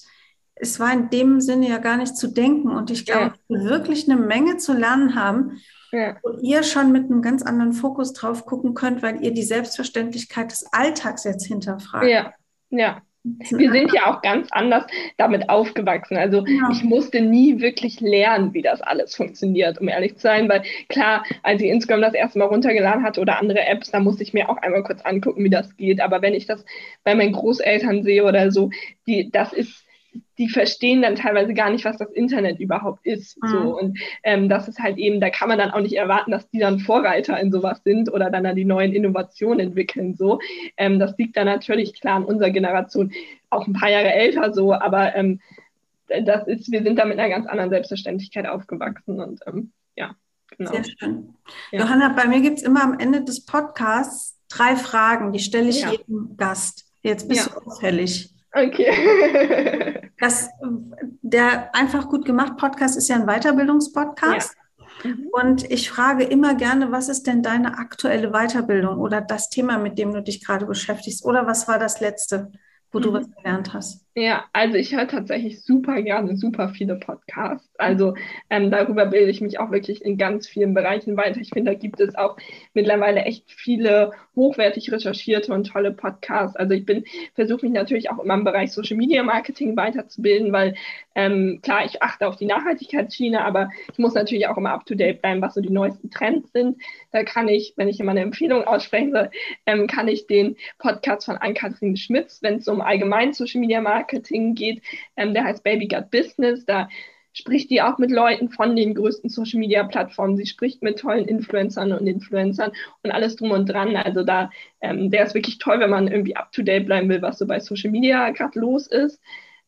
es war in dem Sinne ja gar nicht zu denken. Und ich glaube, ja. wir wirklich eine Menge zu lernen haben, ja. wo ihr schon mit einem ganz anderen Fokus drauf gucken könnt, weil ihr die Selbstverständlichkeit des Alltags jetzt hinterfragt. Ja, ja, wir sind ja auch ganz anders damit aufgewachsen. Also ja. ich musste nie wirklich lernen, wie das alles funktioniert, um ehrlich zu sein, weil klar, als ich Instagram das erste Mal runtergeladen hatte oder andere Apps, da musste ich mir auch einmal kurz angucken, wie das geht. Aber wenn ich das bei meinen Großeltern sehe oder so, die, das ist die verstehen dann teilweise gar nicht, was das Internet überhaupt ist. Mhm. So. Und ähm, das ist halt eben, da kann man dann auch nicht erwarten, dass die dann Vorreiter in sowas sind oder dann, dann die neuen Innovationen entwickeln. So. Ähm, das liegt dann natürlich klar an unserer Generation, auch ein paar Jahre älter so, aber ähm, das ist, wir sind da mit einer ganz anderen Selbstverständlichkeit aufgewachsen und ähm, ja. Genau. Sehr schön. Ja. Johanna, bei mir gibt es immer am Ende des Podcasts drei Fragen, die stelle ich ja. jedem Gast. Jetzt bist ja. du auffällig. Okay. das, der Einfach gut gemacht Podcast ist ja ein Weiterbildungspodcast. Ja. Mhm. Und ich frage immer gerne, was ist denn deine aktuelle Weiterbildung oder das Thema, mit dem du dich gerade beschäftigst? Oder was war das letzte, wo mhm. du was gelernt hast? Ja, also ich höre tatsächlich super gerne super viele Podcasts. Also ähm, darüber bilde ich mich auch wirklich in ganz vielen Bereichen weiter. Ich finde, da gibt es auch mittlerweile echt viele hochwertig recherchierte und tolle Podcasts. Also ich bin, versuche mich natürlich auch immer im Bereich Social Media Marketing weiterzubilden, weil ähm, klar, ich achte auf die Nachhaltigkeitsschiene, aber ich muss natürlich auch immer up to date bleiben, was so die neuesten Trends sind. Da kann ich, wenn ich immer eine Empfehlung aussprechen soll, ähm, kann ich den Podcast von Ann-Kathrin Schmitz, wenn es um allgemein Social Media Marketing Marketing geht. Ähm, der heißt Baby Gut Business. Da spricht die auch mit Leuten von den größten Social Media Plattformen. Sie spricht mit tollen Influencern und Influencern und alles drum und dran. Also da, ähm, der ist wirklich toll, wenn man irgendwie up to date bleiben will, was so bei Social Media gerade los ist.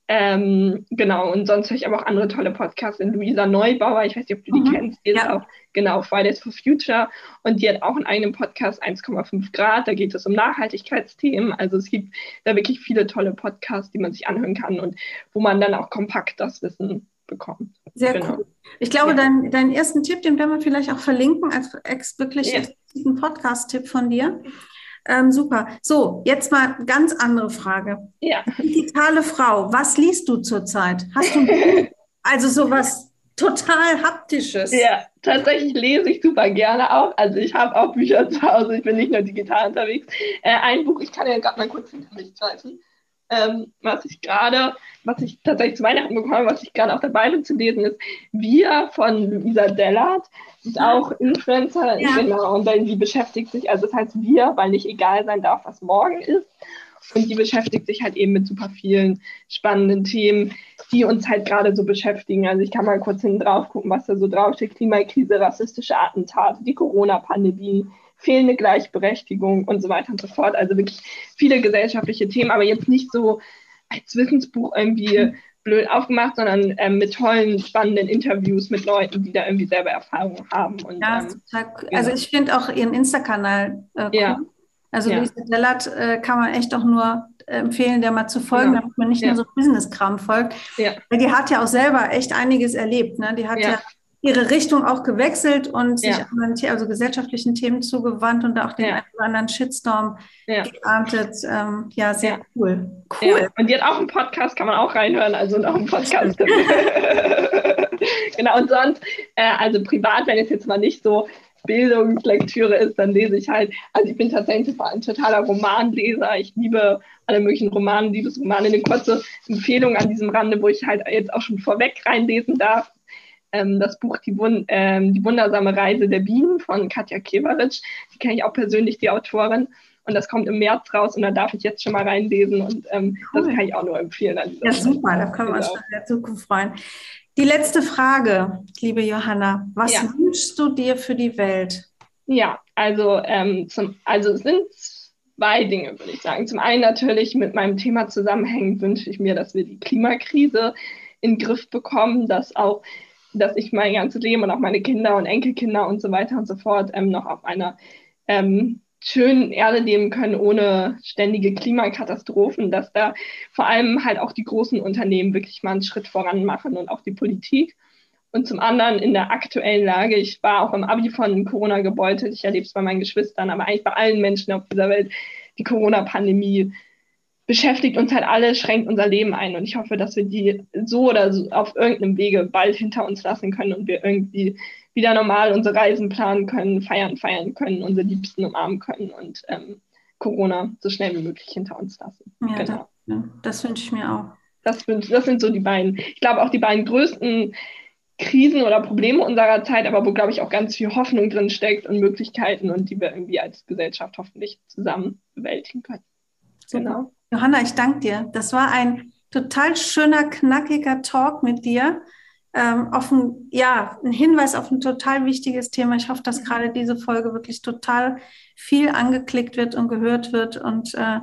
Ähm, genau, und sonst höre ich aber auch andere tolle Podcasts in Luisa Neubauer, ich weiß nicht, ob du die mhm. kennst, die ja. ist auch, genau, Fridays for Future und die hat auch einen eigenen Podcast 1,5 Grad, da geht es um Nachhaltigkeitsthemen, also es gibt da wirklich viele tolle Podcasts, die man sich anhören kann und wo man dann auch kompakt das Wissen bekommt. Sehr genau. cool. Ich glaube, ja. dein, deinen ersten Tipp, den werden wir vielleicht auch verlinken, als ex wirklich ja. Podcast-Tipp von dir. Ähm, super. So, jetzt mal ganz andere Frage. Ja. Digitale Frau, was liest du zurzeit? Hast du also sowas total haptisches? Ja, tatsächlich lese ich super gerne auch. Also ich habe auch Bücher zu Hause. Ich bin nicht nur digital unterwegs. Äh, ein Buch, ich kann ja gerade mal kurz hinter mich greifen ähm, was ich gerade, was ich tatsächlich zu Weihnachten bekommen habe, was ich gerade auch dabei bin zu lesen, ist Wir von Luisa Dellert. Sie ist auch Influencer, ja. genau, und dann, die beschäftigt sich, also das heißt Wir, weil nicht egal sein darf, was morgen ist. Und die beschäftigt sich halt eben mit super vielen spannenden Themen, die uns halt gerade so beschäftigen. Also ich kann mal kurz hinten drauf gucken, was da so draufsteht. Klimakrise, rassistische Attentate, die Corona-Pandemie, fehlende Gleichberechtigung und so weiter und so fort. Also wirklich viele gesellschaftliche Themen, aber jetzt nicht so als Wissensbuch irgendwie blöd aufgemacht, sondern ähm, mit tollen, spannenden Interviews mit Leuten, die da irgendwie selber Erfahrungen haben. Und, ja, ähm, also ich finde auch ihren Insta-Kanal äh, cool. Ja. Also ja. Lisa Dellert äh, kann man echt auch nur empfehlen, der mal zu folgen, genau. damit man nicht ja. nur so Business-Kram folgt. Ja. Weil die hat ja auch selber echt einiges erlebt. Ne? Die hat ja, ja ihre Richtung auch gewechselt und sich ja. anderen, also gesellschaftlichen Themen zugewandt und auch den ja. einen oder anderen Shitstorm ja. geerntet. Ähm, ja, sehr cool. Cool. Ja. Und die hat auch einen Podcast, kann man auch reinhören, also noch einen Podcast. genau, und sonst, äh, also privat, wenn es jetzt mal nicht so Bildungslektüre ist, dann lese ich halt, also ich bin tatsächlich ein totaler Romanleser. Ich liebe alle möglichen Romane, Liebesromane. Eine kurze Empfehlung an diesem Rande, wo ich halt jetzt auch schon vorweg reinlesen darf ähm, das Buch die, Wund ähm, die wundersame Reise der Bienen von Katja Keveritsch. Die kenne ich auch persönlich, die Autorin. Und das kommt im März raus und da darf ich jetzt schon mal reinlesen und ähm, cool. das kann ich auch nur empfehlen. ja, super, da können wir uns genau. schon in der Zukunft freuen. Die letzte Frage, liebe Johanna, was ja. wünschst du dir für die Welt? Ja, also, ähm, zum, also es sind zwei Dinge, würde ich sagen. Zum einen natürlich mit meinem Thema zusammenhängend wünsche ich mir, dass wir die Klimakrise in den Griff bekommen, dass auch dass ich mein ganzes Leben und auch meine Kinder und Enkelkinder und so weiter und so fort ähm, noch auf einer ähm, schönen Erde leben können, ohne ständige Klimakatastrophen, dass da vor allem halt auch die großen Unternehmen wirklich mal einen Schritt voran machen und auch die Politik. Und zum anderen in der aktuellen Lage, ich war auch im Abi von Corona gebeutelt, ich erlebe es bei meinen Geschwistern, aber eigentlich bei allen Menschen auf dieser Welt, die Corona-Pandemie beschäftigt uns halt alle, schränkt unser Leben ein. Und ich hoffe, dass wir die so oder so auf irgendeinem Wege bald hinter uns lassen können und wir irgendwie wieder normal unsere Reisen planen können, feiern, feiern können, unsere Liebsten umarmen können und ähm, Corona so schnell wie möglich hinter uns lassen. Ja, genau. Ja, das wünsche ich mir auch. Das, das sind so die beiden, ich glaube auch die beiden größten Krisen oder Probleme unserer Zeit, aber wo, glaube ich, auch ganz viel Hoffnung drin steckt und Möglichkeiten und die wir irgendwie als Gesellschaft hoffentlich zusammen bewältigen können. Genau. Johanna, ich danke dir. Das war ein total schöner, knackiger Talk mit dir. Ähm, auf ein, ja, ein Hinweis auf ein total wichtiges Thema. Ich hoffe, dass gerade diese Folge wirklich total viel angeklickt wird und gehört wird. Und äh,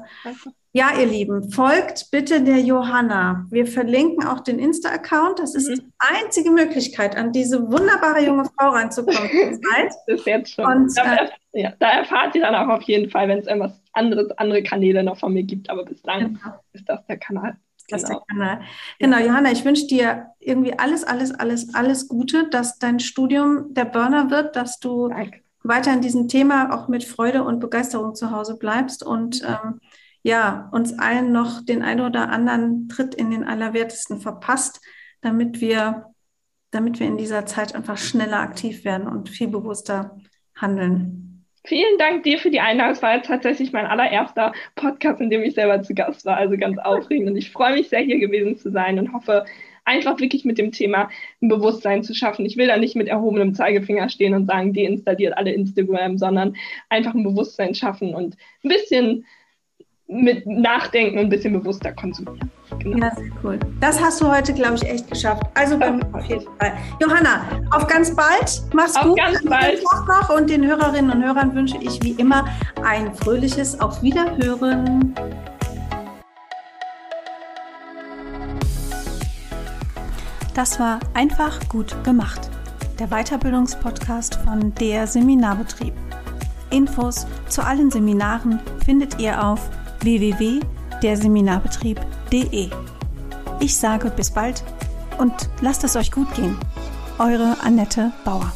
ja, ihr Lieben, folgt bitte der Johanna. Wir verlinken auch den Insta-Account. Das ist mhm. die einzige Möglichkeit, an diese wunderbare junge Frau ranzukommen. das ist jetzt schon. Und, da, äh, ja, da erfahrt ihr dann auch auf jeden Fall, wenn es irgendwas anderes, andere Kanäle noch von mir gibt. Aber bislang genau. ist das der Kanal. Das genau. der Kanal. Genau, Johanna, ich wünsche dir irgendwie alles, alles, alles, alles Gute, dass dein Studium der Burner wird, dass du Danke. weiter in diesem Thema auch mit Freude und Begeisterung zu Hause bleibst und ähm, ja, uns allen noch den ein oder anderen Tritt in den Allerwertesten verpasst, damit wir, damit wir in dieser Zeit einfach schneller aktiv werden und viel bewusster handeln. Vielen Dank dir für die Einladung. Es war jetzt tatsächlich mein allererster Podcast, in dem ich selber zu Gast war. Also ganz aufregend. Und ich freue mich sehr, hier gewesen zu sein und hoffe, einfach wirklich mit dem Thema ein Bewusstsein zu schaffen. Ich will da nicht mit erhobenem Zeigefinger stehen und sagen, deinstalliert alle Instagram, sondern einfach ein Bewusstsein schaffen und ein bisschen mit Nachdenken und ein bisschen bewusster konsumieren. Genau. Ja, sehr cool. Das hast du heute, glaube ich, echt geschafft. Also bei mir auf jeden Fall. Johanna, auf ganz bald. Mach's auf gut. Ganz bald. Noch und den Hörerinnen und Hörern wünsche ich wie immer ein fröhliches Auf Wiederhören. Das war einfach gut gemacht. Der Weiterbildungspodcast von der Seminarbetrieb. Infos zu allen Seminaren findet ihr auf www.derseminarbetrieb.de. Ich sage bis bald und lasst es euch gut gehen. Eure Annette Bauer.